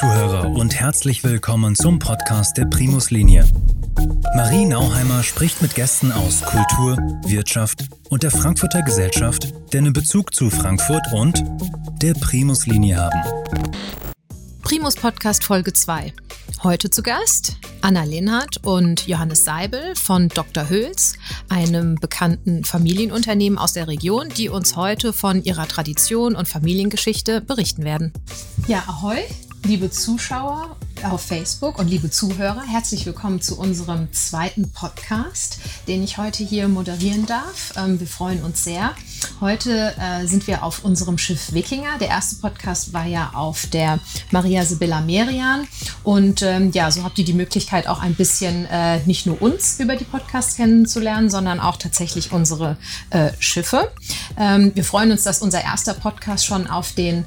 Zuhörer und herzlich willkommen zum Podcast der Primus Linie. Marie Nauheimer spricht mit Gästen aus Kultur, Wirtschaft und der Frankfurter Gesellschaft, die einen Bezug zu Frankfurt und der Primus Linie haben. Primus Podcast Folge 2. Heute zu Gast Anna Linhardt und Johannes Seibel von Dr. Hüls, einem bekannten Familienunternehmen aus der Region, die uns heute von ihrer Tradition und Familiengeschichte berichten werden. Ja, ahoi, liebe Zuschauer auf Facebook und liebe Zuhörer, herzlich willkommen zu unserem zweiten Podcast, den ich heute hier moderieren darf. Ähm, wir freuen uns sehr. Heute äh, sind wir auf unserem Schiff Wikinger. Der erste Podcast war ja auf der Maria Sibylla Merian. Und ähm, ja, so habt ihr die Möglichkeit, auch ein bisschen äh, nicht nur uns über die Podcasts kennenzulernen, sondern auch tatsächlich unsere äh, Schiffe. Ähm, wir freuen uns, dass unser erster Podcast schon auf den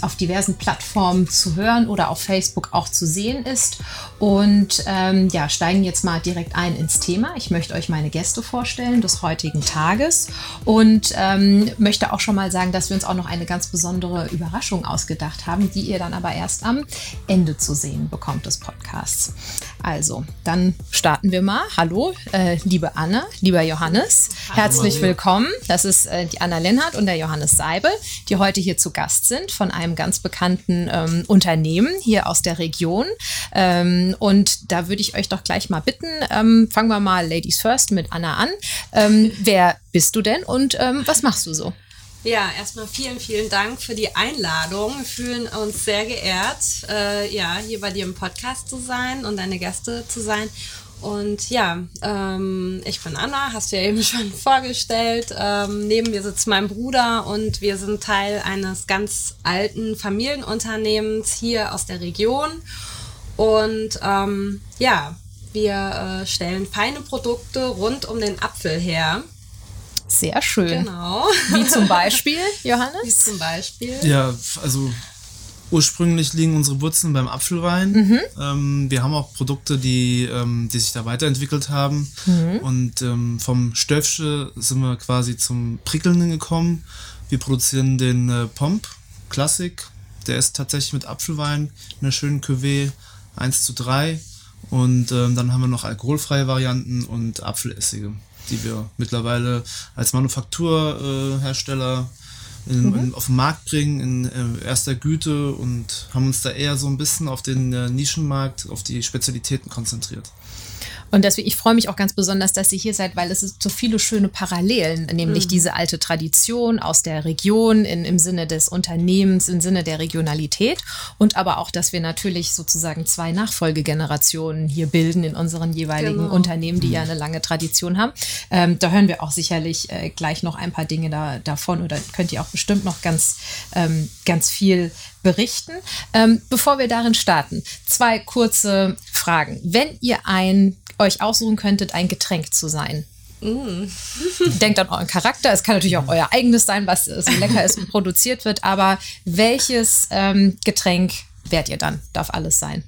auf diversen Plattformen zu hören oder auf Facebook auch zu sehen ist. Und ähm, ja, steigen jetzt mal direkt ein ins Thema. Ich möchte euch meine Gäste vorstellen des heutigen Tages und ähm, möchte auch schon mal sagen, dass wir uns auch noch eine ganz besondere Überraschung ausgedacht haben, die ihr dann aber erst am Ende zu sehen bekommt des Podcasts. Also, dann starten wir mal. Hallo, äh, liebe Anne, lieber Johannes. Hallo, Herzlich Maria. willkommen. Das ist äh, die Anna Lennart und der Johannes Seibel, die heute hier zu Gast sind von einem ganz bekannten ähm, Unternehmen hier aus der Region. Ähm, und da würde ich euch doch gleich mal bitten, ähm, fangen wir mal Ladies First mit Anna an. Ähm, wer bist du denn und ähm, was machst du so? Ja, erstmal vielen, vielen Dank für die Einladung. Wir fühlen uns sehr geehrt, äh, ja, hier bei dir im Podcast zu sein und deine Gäste zu sein. Und ja, ähm, ich bin Anna, hast du ja eben schon vorgestellt. Ähm, neben mir sitzt mein Bruder und wir sind Teil eines ganz alten Familienunternehmens hier aus der Region. Und ähm, ja, wir äh, stellen feine Produkte rund um den Apfel her. Sehr schön. Genau. Wie zum Beispiel, Johannes? Wie zum Beispiel? Ja, also ursprünglich liegen unsere Wurzeln beim Apfelwein. Mhm. Ähm, wir haben auch Produkte, die, ähm, die sich da weiterentwickelt haben. Mhm. Und ähm, vom Stöfsche sind wir quasi zum Prickelnden gekommen. Wir produzieren den äh, Pomp Classic. Der ist tatsächlich mit Apfelwein, einer schönen Cuvée 1 zu 3. Und ähm, dann haben wir noch alkoholfreie Varianten und Apfelessige die wir mittlerweile als Manufakturhersteller in, mhm. in, auf den Markt bringen in äh, erster Güte und haben uns da eher so ein bisschen auf den äh, Nischenmarkt, auf die Spezialitäten konzentriert. Und deswegen, ich freue mich auch ganz besonders, dass ihr hier seid, weil es ist so viele schöne Parallelen, nämlich mhm. diese alte Tradition aus der Region in, im Sinne des Unternehmens, im Sinne der Regionalität und aber auch, dass wir natürlich sozusagen zwei Nachfolgegenerationen hier bilden in unseren jeweiligen genau. Unternehmen, die ja mhm. eine lange Tradition haben. Ähm, da hören wir auch sicherlich äh, gleich noch ein paar Dinge da, davon oder könnt ihr auch bestimmt noch ganz, ähm, ganz viel berichten. Ähm, bevor wir darin starten, zwei kurze Fragen. Wenn ihr ein euch aussuchen könntet, ein Getränk zu sein? Mm. Denkt an euren Charakter. Es kann natürlich auch euer eigenes sein, was so lecker ist und produziert wird. Aber welches ähm, Getränk wärt ihr dann? Darf alles sein.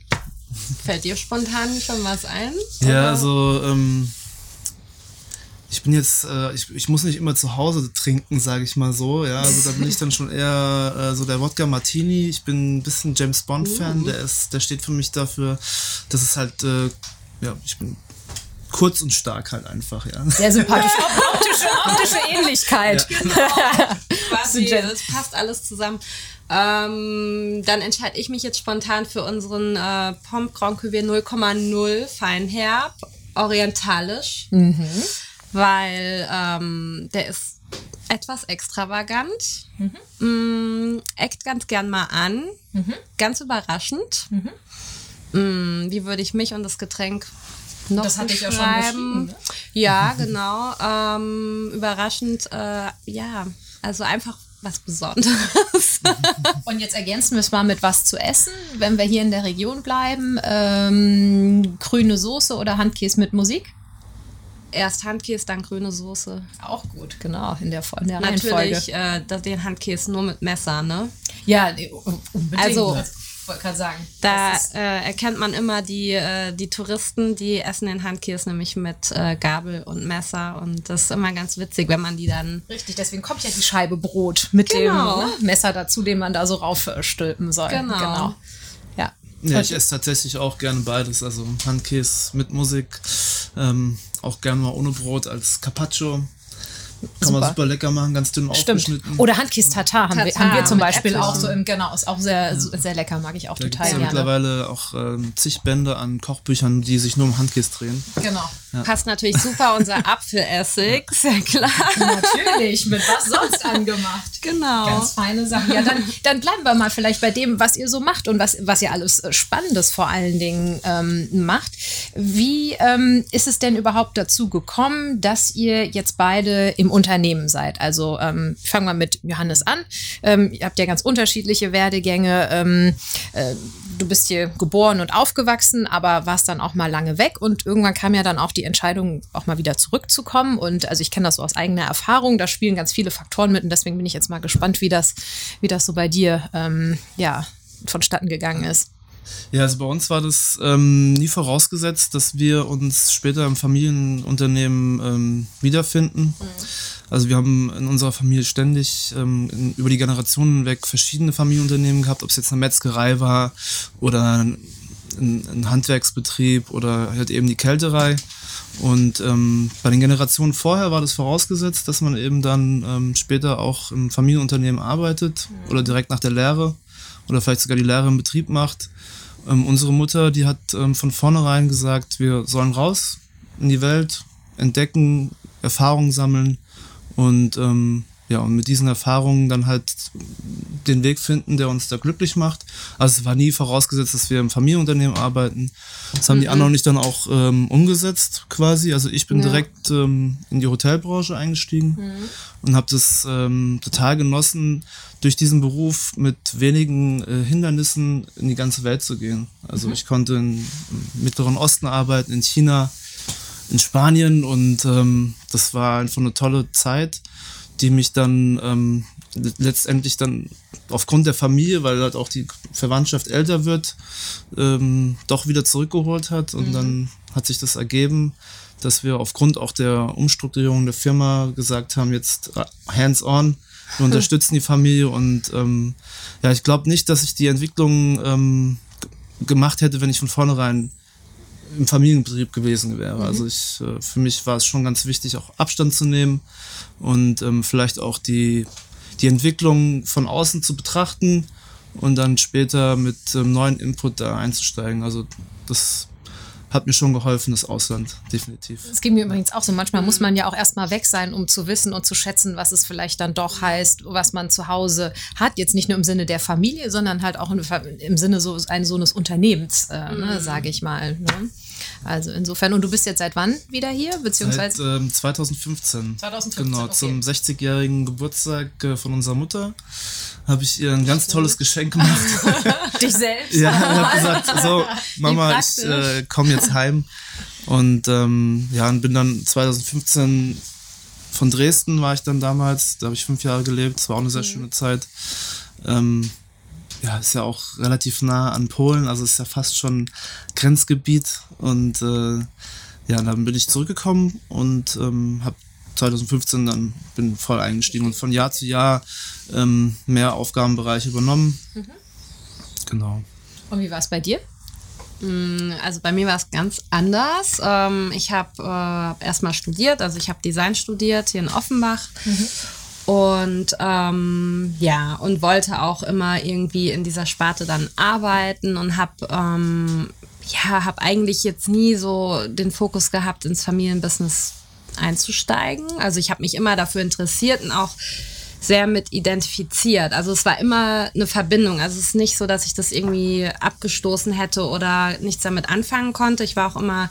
Fällt dir spontan schon was ein? Ja, oder? also ähm, ich bin jetzt, äh, ich, ich muss nicht immer zu Hause trinken, sage ich mal so. Ja, also da bin ich dann schon eher äh, so der Wodka Martini. Ich bin ein bisschen James Bond Fan. Uh. Der ist, der steht für mich dafür, dass es halt äh, ja, ich bin kurz und stark halt einfach, ja. Sehr sympathisch. optische, optische Ähnlichkeit. Ja. Genau. Quasi, das passt alles zusammen. Ähm, dann entscheide ich mich jetzt spontan für unseren äh, Pomp Grand Cuvée 0,0 Feinherb, orientalisch, mhm. weil ähm, der ist etwas extravagant, mhm. mm, eckt ganz gern mal an, mhm. ganz überraschend. Mhm. Mm, wie würde ich mich und das Getränk noch das hatte ich ja schon beschrieben. Ne? Ja, genau. Ähm, überraschend, äh, ja, also einfach was Besonderes. Und jetzt ergänzen wir es mal mit was zu essen, wenn wir hier in der Region bleiben. Ähm, grüne Soße oder Handkäse mit Musik? Erst Handkäse, dann grüne Soße. Auch gut, genau, in der, in der Natürlich äh, den Handkäse nur mit Messer, ne? Ja, unbedingt. Also wollte gerade sagen. Da äh, erkennt man immer die, äh, die Touristen, die essen den Handkäse nämlich mit äh, Gabel und Messer und das ist immer ganz witzig, wenn man die dann. Richtig, deswegen kommt ja die Scheibe Brot mit genau. dem ne, Messer dazu, den man da so raufstülpen soll. Genau. genau. Ja, Ja, ich esse tatsächlich auch gerne beides. Also Handkäse mit Musik, ähm, auch gerne mal ohne Brot als Carpaccio. Kann super. man super lecker machen, ganz dünn Stimmt. aufgeschnitten. Oder Handkäse Tatar haben, wir, haben wir zum Beispiel Äpfel. auch so im, genau, ist auch sehr, ja. sehr lecker, mag ich auch da total gerne. ja mittlerweile auch ähm, zig Bände an Kochbüchern, die sich nur um Handkäse drehen. Genau. Ja. Passt natürlich super unser Apfelessig, sehr klar. Natürlich, mit was sonst angemacht. Genau. Ganz feine Sachen. Ja, dann, dann bleiben wir mal vielleicht bei dem, was ihr so macht und was, was ihr alles Spannendes vor allen Dingen ähm, macht. Wie ähm, ist es denn überhaupt dazu gekommen, dass ihr jetzt beide im Unternehmen seid? Also ähm, ich fange mal mit Johannes an. Ähm, ihr habt ja ganz unterschiedliche Werdegänge. Ähm, äh, du bist hier geboren und aufgewachsen, aber warst dann auch mal lange weg und irgendwann kam ja dann auch die Entscheidung, auch mal wieder zurückzukommen. Und also ich kenne das so aus eigener Erfahrung, da spielen ganz viele Faktoren mit und deswegen bin ich jetzt mal gespannt, wie das, wie das so bei dir ähm, ja, vonstatten gegangen ist. Ja, also bei uns war das ähm, nie vorausgesetzt, dass wir uns später im Familienunternehmen ähm, wiederfinden. Mhm. Also wir haben in unserer Familie ständig ähm, in, über die Generationen hinweg verschiedene Familienunternehmen gehabt, ob es jetzt eine Metzgerei war oder ein, ein Handwerksbetrieb oder halt eben die Kälterei. Und ähm, bei den Generationen vorher war das vorausgesetzt, dass man eben dann ähm, später auch im Familienunternehmen arbeitet mhm. oder direkt nach der Lehre oder vielleicht sogar die Lehre im Betrieb macht. Ähm, unsere Mutter, die hat ähm, von vornherein gesagt, wir sollen raus in die Welt, entdecken, Erfahrungen sammeln und ähm, ja, und mit diesen Erfahrungen dann halt den Weg finden, der uns da glücklich macht. Also es war nie vorausgesetzt, dass wir im Familienunternehmen arbeiten. Das haben mhm. die anderen nicht dann auch ähm, umgesetzt quasi. Also ich bin ja. direkt ähm, in die Hotelbranche eingestiegen mhm. und habe das ähm, total genossen, durch diesen Beruf mit wenigen äh, Hindernissen in die ganze Welt zu gehen. Also mhm. ich konnte in, im Mittleren Osten arbeiten, in China, in Spanien und ähm, das war einfach eine tolle Zeit, die mich dann ähm, letztendlich dann aufgrund der Familie, weil halt auch die Verwandtschaft älter wird, ähm, doch wieder zurückgeholt hat und mhm. dann hat sich das ergeben, dass wir aufgrund auch der Umstrukturierung der Firma gesagt haben, jetzt hands-on, wir unterstützen die Familie und ähm, ja, ich glaube nicht, dass ich die Entwicklung ähm, gemacht hätte, wenn ich von vornherein im Familienbetrieb gewesen wäre. Mhm. Also ich, äh, für mich war es schon ganz wichtig, auch Abstand zu nehmen und ähm, vielleicht auch die, die Entwicklung von außen zu betrachten und dann später mit ähm, neuen Input da einzusteigen. Also das hat mir schon geholfen, das Ausland, definitiv. Es ging mir übrigens auch so. Manchmal muss man ja auch erstmal weg sein, um zu wissen und zu schätzen, was es vielleicht dann doch heißt, was man zu Hause hat. Jetzt nicht nur im Sinne der Familie, sondern halt auch im Sinne so eines, so eines Unternehmens, äh, ne, mhm. sage ich mal. Ne? Also insofern, und du bist jetzt seit wann wieder hier? Beziehungsweise? Seit ähm, 2015. 2015. Genau, okay. zum 60-jährigen Geburtstag äh, von unserer Mutter habe ich ihr ein ganz tolles Geschenk gemacht. Dich selbst? ja, und habe gesagt, so, Mama, ich äh, komme jetzt heim. Und ähm, ja, und bin dann 2015 von Dresden war ich dann damals, da habe ich fünf Jahre gelebt, es war auch eine sehr mhm. schöne Zeit. Ähm, ja, ist ja auch relativ nah an Polen, also ist ja fast schon Grenzgebiet. Und äh, ja, dann bin ich zurückgekommen und ähm, habe 2015 dann bin voll eingestiegen und von Jahr zu Jahr ähm, mehr Aufgabenbereiche übernommen. Mhm. Genau. Und wie war es bei dir? Mm, also bei mir war es ganz anders. Ähm, ich habe äh, erstmal studiert, also ich habe Design studiert hier in Offenbach. Mhm. Und ähm, ja, und wollte auch immer irgendwie in dieser Sparte dann arbeiten und habe ähm, ja, habe eigentlich jetzt nie so den Fokus gehabt, ins Familienbusiness einzusteigen. Also ich habe mich immer dafür interessiert und auch sehr mit identifiziert. Also es war immer eine Verbindung. Also es ist nicht so, dass ich das irgendwie abgestoßen hätte oder nichts damit anfangen konnte. Ich war auch immer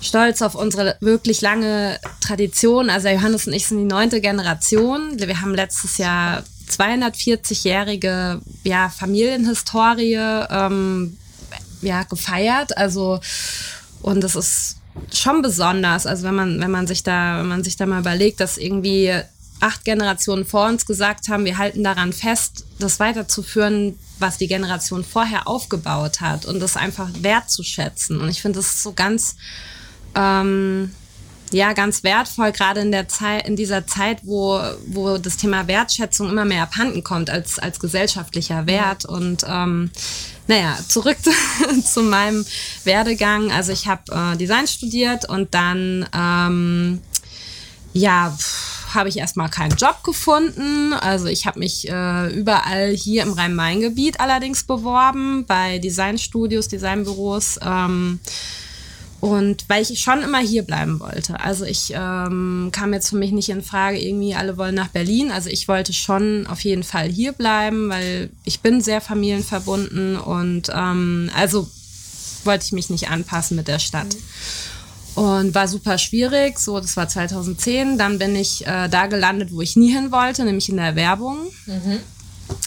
stolz auf unsere wirklich lange Tradition. Also Johannes und ich sind die neunte Generation. Wir haben letztes Jahr 240-jährige ja, Familienhistorie ähm, ja, gefeiert. Also und das ist schon besonders. Also wenn man, wenn man sich da, wenn man sich da mal überlegt, dass irgendwie acht Generationen vor uns gesagt haben, wir halten daran fest, das weiterzuführen, was die Generation vorher aufgebaut hat und das einfach wertzuschätzen. Und ich finde, das ist so ganz, ähm, ja, ganz wertvoll, gerade in der Zeit, in dieser Zeit, wo, wo das Thema Wertschätzung immer mehr abhanden kommt als, als gesellschaftlicher Wert. Und ähm, naja, zurück zu meinem Werdegang. Also ich habe äh, Design studiert und dann ähm, ja habe ich erstmal keinen Job gefunden. Also ich habe mich äh, überall hier im Rhein-Main-Gebiet allerdings beworben, bei Designstudios, Designbüros. Ähm, und weil ich schon immer hier bleiben wollte. Also ich ähm, kam jetzt für mich nicht in Frage, irgendwie alle wollen nach Berlin. Also ich wollte schon auf jeden Fall hier bleiben, weil ich bin sehr familienverbunden und ähm, also wollte ich mich nicht anpassen mit der Stadt. Und war super schwierig. So, das war 2010. Dann bin ich äh, da gelandet, wo ich nie hin wollte, nämlich in der Werbung. Mhm.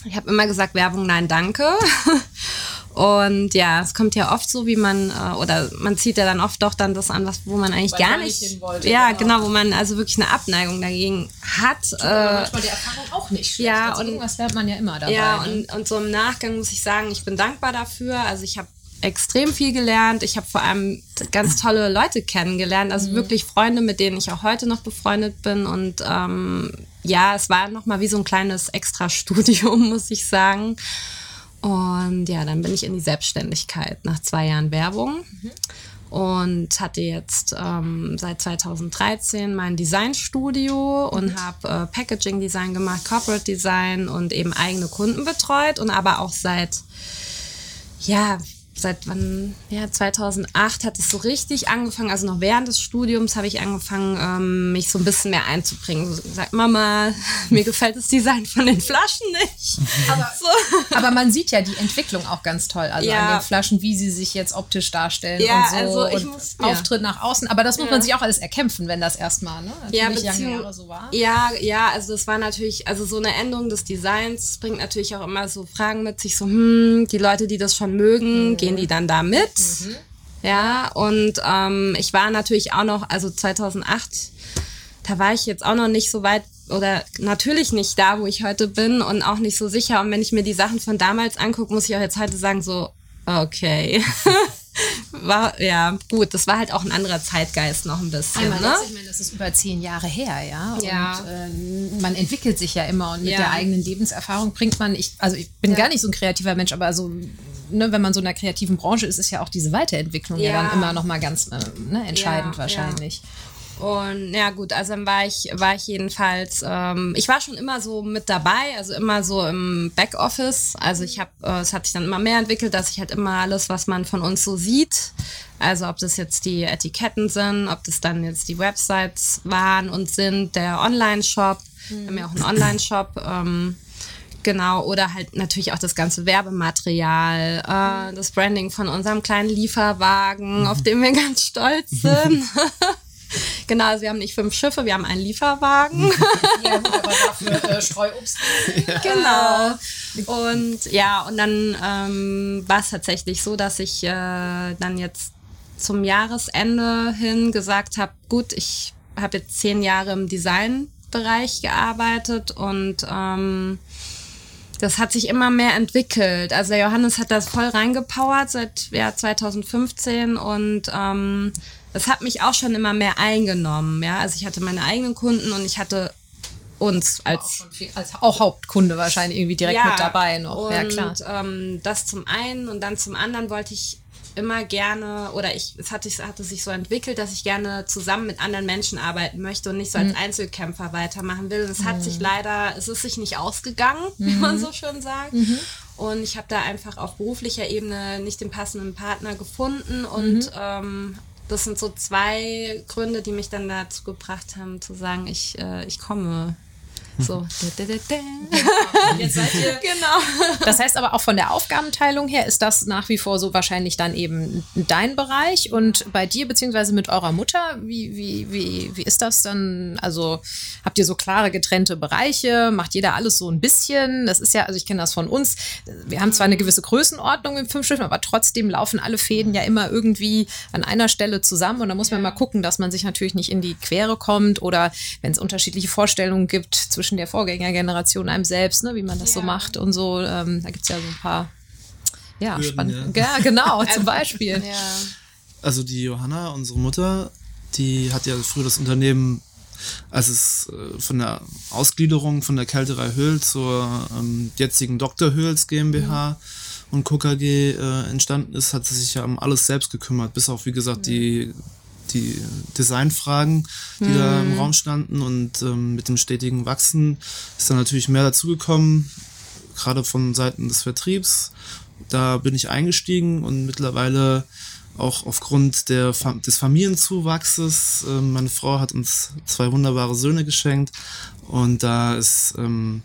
Ich habe immer gesagt, Werbung, nein, danke. Und ja, es kommt ja oft so, wie man, äh, oder man zieht ja dann oft doch dann das an, was, wo man eigentlich Weil gar nicht, nicht wollte, ja, genau. genau. wo man also wirklich eine Abneigung dagegen hat. Tut äh, manchmal die Erfahrung auch nicht schlecht. Ja, also und irgendwas lernt man ja immer dabei. Ja, ne? und, und so im Nachgang muss ich sagen, ich bin dankbar dafür. Also ich habe extrem viel gelernt. Ich habe vor allem ganz tolle Leute kennengelernt, also mhm. wirklich Freunde, mit denen ich auch heute noch befreundet bin. Und ähm, ja, es war nochmal wie so ein kleines Extra-Studium, muss ich sagen. Und ja, dann bin ich in die Selbstständigkeit nach zwei Jahren Werbung. Mhm. Und hatte jetzt ähm, seit 2013 mein Designstudio und mhm. habe äh, Packaging Design gemacht, Corporate Design und eben eigene Kunden betreut und aber auch seit ja, seit wann, ja, 2008 hat es so richtig angefangen, also noch während des Studiums habe ich angefangen, ähm, mich so ein bisschen mehr einzubringen. So gesagt, Mama, mir gefällt das Design von den Flaschen nicht. Aber, so. aber man sieht ja die Entwicklung auch ganz toll, also ja. an den Flaschen, wie sie sich jetzt optisch darstellen ja, und so also ich muss, Auftritt ja. nach außen. Aber das muss ja. man sich auch alles erkämpfen, wenn das erstmal, ne? Ja, lange Jahre so war. Ja, ja, also das war natürlich, also so eine Änderung des Designs bringt natürlich auch immer so Fragen mit sich, so, hm, die Leute, die das schon mögen, mhm. gehen die dann da mit. Mhm. Ja, und ähm, ich war natürlich auch noch, also 2008, da war ich jetzt auch noch nicht so weit oder natürlich nicht da, wo ich heute bin und auch nicht so sicher. Und wenn ich mir die Sachen von damals angucke, muss ich auch jetzt heute sagen, so, okay. war, ja, gut, das war halt auch ein anderer Zeitgeist noch ein bisschen. Einmal ne? ich meine, das ist über zehn Jahre her, ja. ja. Und äh, man entwickelt sich ja immer und mit ja. der eigenen Lebenserfahrung bringt man, ich, also ich bin ja. gar nicht so ein kreativer Mensch, aber so ne, wenn man so in einer kreativen Branche ist, ist ja auch diese Weiterentwicklung ja, ja dann immer noch mal ganz äh, ne, entscheidend ja, wahrscheinlich. Und ja gut, also dann war ich, war ich jedenfalls, ähm, ich war schon immer so mit dabei, also immer so im Backoffice. Also ich habe, äh, es hat sich dann immer mehr entwickelt, dass ich halt immer alles, was man von uns so sieht, also ob das jetzt die Etiketten sind, ob das dann jetzt die Websites waren und sind, der Online-Shop, mhm. wir haben ja auch einen Online-Shop. Ähm, Genau, oder halt natürlich auch das ganze Werbematerial, äh, das Branding von unserem kleinen Lieferwagen, auf dem wir ganz stolz sind. genau, also wir haben nicht fünf Schiffe, wir haben einen Lieferwagen. ja, gut, aber dafür äh, Streuobst. genau. Und ja, und dann ähm, war es tatsächlich so, dass ich äh, dann jetzt zum Jahresende hin gesagt habe, gut, ich habe jetzt zehn Jahre im Designbereich gearbeitet und ähm, das hat sich immer mehr entwickelt. Also der Johannes hat das voll reingepowert seit ja, 2015 und ähm, das hat mich auch schon immer mehr eingenommen. Ja, also ich hatte meine eigenen Kunden und ich hatte uns als auch, viel, als auch Hauptkunde wahrscheinlich irgendwie direkt ja, mit dabei noch. Und, ja, klar. Ähm, das zum einen und dann zum anderen wollte ich immer gerne oder ich es hatte, hatte sich so entwickelt, dass ich gerne zusammen mit anderen Menschen arbeiten möchte und nicht so als mhm. Einzelkämpfer weitermachen will. Und es hat mhm. sich leider, es ist sich nicht ausgegangen, mhm. wie man so schön sagt. Mhm. Und ich habe da einfach auf beruflicher Ebene nicht den passenden Partner gefunden und mhm. ähm, das sind so zwei Gründe, die mich dann dazu gebracht haben, zu sagen, ich, äh, ich komme so. Jetzt seid ihr. Genau. Das heißt aber auch von der Aufgabenteilung her ist das nach wie vor so wahrscheinlich dann eben dein Bereich und bei dir beziehungsweise mit eurer Mutter, wie, wie, wie, wie ist das dann? Also habt ihr so klare getrennte Bereiche? Macht jeder alles so ein bisschen? Das ist ja, also ich kenne das von uns. Wir haben zwar eine gewisse Größenordnung im Fünfschiff, aber trotzdem laufen alle Fäden ja immer irgendwie an einer Stelle zusammen und da muss man mal gucken, dass man sich natürlich nicht in die Quere kommt oder wenn es unterschiedliche Vorstellungen gibt zwischen zwischen der Vorgängergeneration einem selbst, ne, wie man das ja. so macht und so. Ähm, da gibt es ja so ein paar, ja, spannende. Ja. ja. genau, zum Beispiel. Ja. Also die Johanna, unsere Mutter, Die hat ja früher das Unternehmen, als es äh, von der Ausgliederung von der Kälterei Höhl zur ähm, jetzigen Dr. Höhls GmbH mhm. und KKG äh, entstanden ist, hat sie sich ja um alles selbst gekümmert, bis auf, wie gesagt, mhm. die die Designfragen, die mhm. da im mhm. Raum standen und ähm, mit dem stetigen Wachsen ist dann natürlich mehr dazugekommen, gerade von Seiten des Vertriebs. Da bin ich eingestiegen und mittlerweile auch aufgrund der, des Familienzuwachses. Äh, meine Frau hat uns zwei wunderbare Söhne geschenkt und da ist ähm,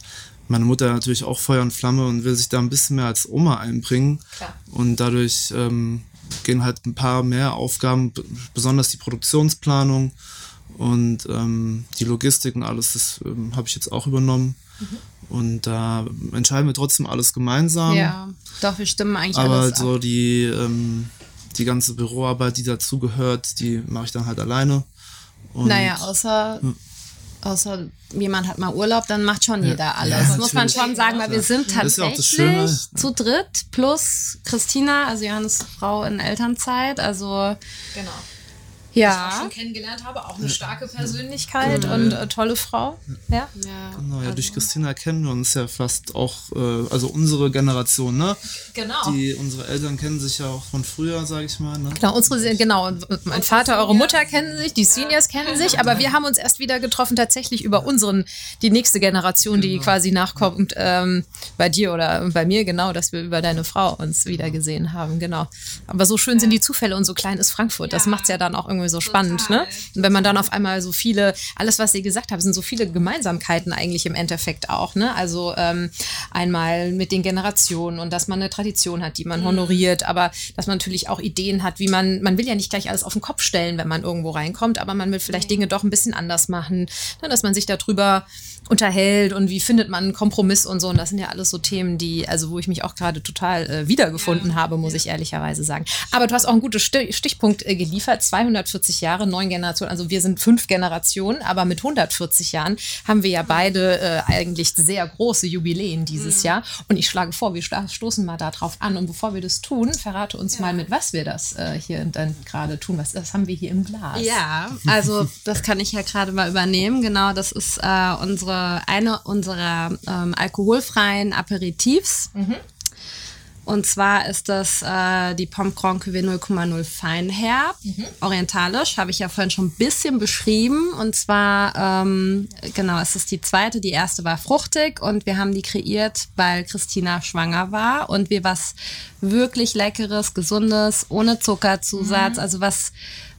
meine Mutter natürlich auch Feuer und Flamme und will sich da ein bisschen mehr als Oma einbringen. Klar. Und dadurch ähm, gehen halt ein paar mehr Aufgaben, besonders die Produktionsplanung und ähm, die Logistik und alles, das ähm, habe ich jetzt auch übernommen. Mhm. Und da entscheiden wir trotzdem alles gemeinsam. Ja, doch, wir stimmen eigentlich Aber alles so ab. die, ähm, die ganze Büroarbeit, die dazugehört, die mache ich dann halt alleine. Und naja, außer, hm. Außer jemand hat mal Urlaub, dann macht schon ja. jeder alles. Ja, das muss man schon sagen, weil wir sind tatsächlich ja zu dritt plus Christina, also Johannes Frau in Elternzeit. Also genau ja. die ich auch schon kennengelernt habe. Auch eine starke Persönlichkeit genau, und äh, tolle Frau. Ja. ja. Genau, ja, also. durch Christina kennen wir uns ja fast auch, äh, also unsere Generation, ne? Genau. Die, unsere Eltern kennen sich ja auch von früher, sage ich mal. Ne? Genau, unsere, genau. Mein Vater, eure Mutter kennen sich, die Seniors kennen sich, aber wir haben uns erst wieder getroffen, tatsächlich über unseren, die nächste Generation, die genau. quasi nachkommt, ähm, bei dir oder bei mir, genau, dass wir über deine Frau uns wieder gesehen haben, genau. Aber so schön sind die Zufälle und so klein ist Frankfurt. Das macht es ja dann auch irgendwie irgendwie so spannend, ne? Und wenn man dann auf einmal so viele, alles, was sie gesagt haben, sind so viele Gemeinsamkeiten eigentlich im Endeffekt auch, ne? Also ähm, einmal mit den Generationen und dass man eine Tradition hat, die man mhm. honoriert, aber dass man natürlich auch Ideen hat, wie man, man will ja nicht gleich alles auf den Kopf stellen, wenn man irgendwo reinkommt, aber man will vielleicht Dinge doch ein bisschen anders machen, ne? dass man sich darüber unterhält und wie findet man einen Kompromiss und so. Und das sind ja alles so Themen, die, also wo ich mich auch gerade total äh, wiedergefunden ja. habe, muss ich ehrlicherweise sagen. Aber du hast auch einen guten Stichpunkt äh, geliefert. 240 Jahre, neun Generationen. Also wir sind fünf Generationen, aber mit 140 Jahren haben wir ja beide äh, eigentlich sehr große Jubiläen dieses mhm. Jahr. Und ich schlage vor, wir stoßen mal darauf an. Und bevor wir das tun, verrate uns ja. mal, mit was wir das äh, hier dann gerade tun. Was das haben wir hier im Glas? Ja, also das kann ich ja gerade mal übernehmen. Genau, das ist äh, unsere eine unserer ähm, alkoholfreien Aperitifs. Mhm. Und zwar ist das äh, die Pomme Grand Cuvée 0,0 Feinherb, mhm. orientalisch, habe ich ja vorhin schon ein bisschen beschrieben. Und zwar, ähm, genau, es ist die zweite, die erste war fruchtig und wir haben die kreiert, weil Christina schwanger war und wir was wirklich Leckeres, Gesundes, ohne Zuckerzusatz, mhm. also was,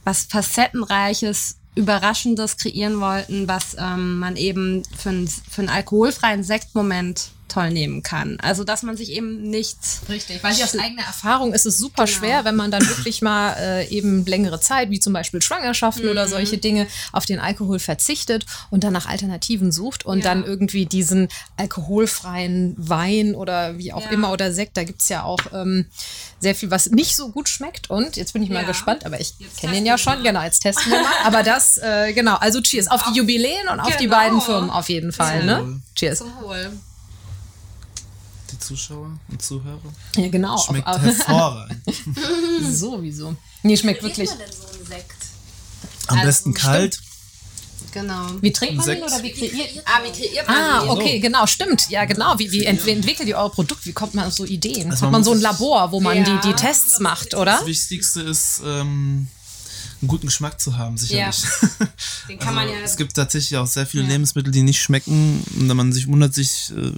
was Facettenreiches Überraschendes kreieren wollten, was ähm, man eben für, ein, für einen alkoholfreien Sektmoment toll nehmen kann. Also dass man sich eben nicht richtig, weil aus eigener Erfahrung ist es super genau. schwer, wenn man dann wirklich mal äh, eben längere Zeit, wie zum Beispiel Schwangerschaften mhm. oder solche Dinge, auf den Alkohol verzichtet und dann nach Alternativen sucht und ja. dann irgendwie diesen alkoholfreien Wein oder wie auch ja. immer oder Sekt, da gibt es ja auch ähm, sehr viel, was nicht so gut schmeckt. Und jetzt bin ich mal ja. gespannt, aber ich kenne den ja schon. Genau, jetzt testen wir mal. Aber das, äh, genau, also Cheers auf, auf die Jubiläen und auf genau. die beiden Firmen auf jeden Fall. Ne? Cheers. Zum Wohl Zuschauer und Zuhörer. Ja, genau. Schmeckt auf, hervorragend. Sowieso. Nee, schmeckt Wie wirklich. Man denn so einen Sekt? Am also, besten kalt. Stimmt. Genau. Wie trinkt man den oder wie kreiert? Ah, wie kreiert man Ah, okay, genau, stimmt. Ja, genau. Wie, wie entwickelt ihr euer Produkt? Wie kommt man auf so Ideen? Also Hat man so ein Labor, wo man ja. die, die Tests macht, oder? Das Wichtigste ist, ähm, einen guten Geschmack zu haben, sicherlich. Ja. Den kann also, man ja. Es gibt tatsächlich auch sehr viele ja. Lebensmittel, die nicht schmecken. Und man sich wundert sich, äh,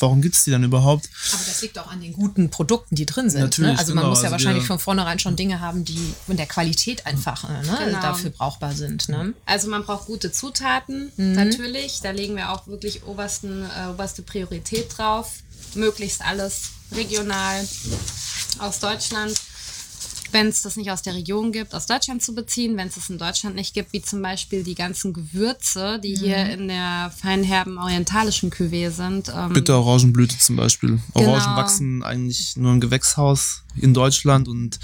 warum gibt es die dann überhaupt? Aber das liegt auch an den guten Produkten, die drin sind. Ne? Natürlich, ne? Also genau. man muss ja also wahrscheinlich von vornherein schon Dinge haben, die in der Qualität einfach äh, ne? genau. dafür brauchbar sind. Ne? Also man braucht gute Zutaten, mhm. natürlich. Da legen wir auch wirklich obersten, äh, oberste Priorität drauf. Möglichst alles regional aus Deutschland wenn es das nicht aus der Region gibt, aus Deutschland zu beziehen, wenn es es in Deutschland nicht gibt, wie zum Beispiel die ganzen Gewürze, die mhm. hier in der feinherben orientalischen Cuvée sind. Ähm, Bitte Orangenblüte zum Beispiel. Orangen genau. wachsen eigentlich nur im Gewächshaus in Deutschland und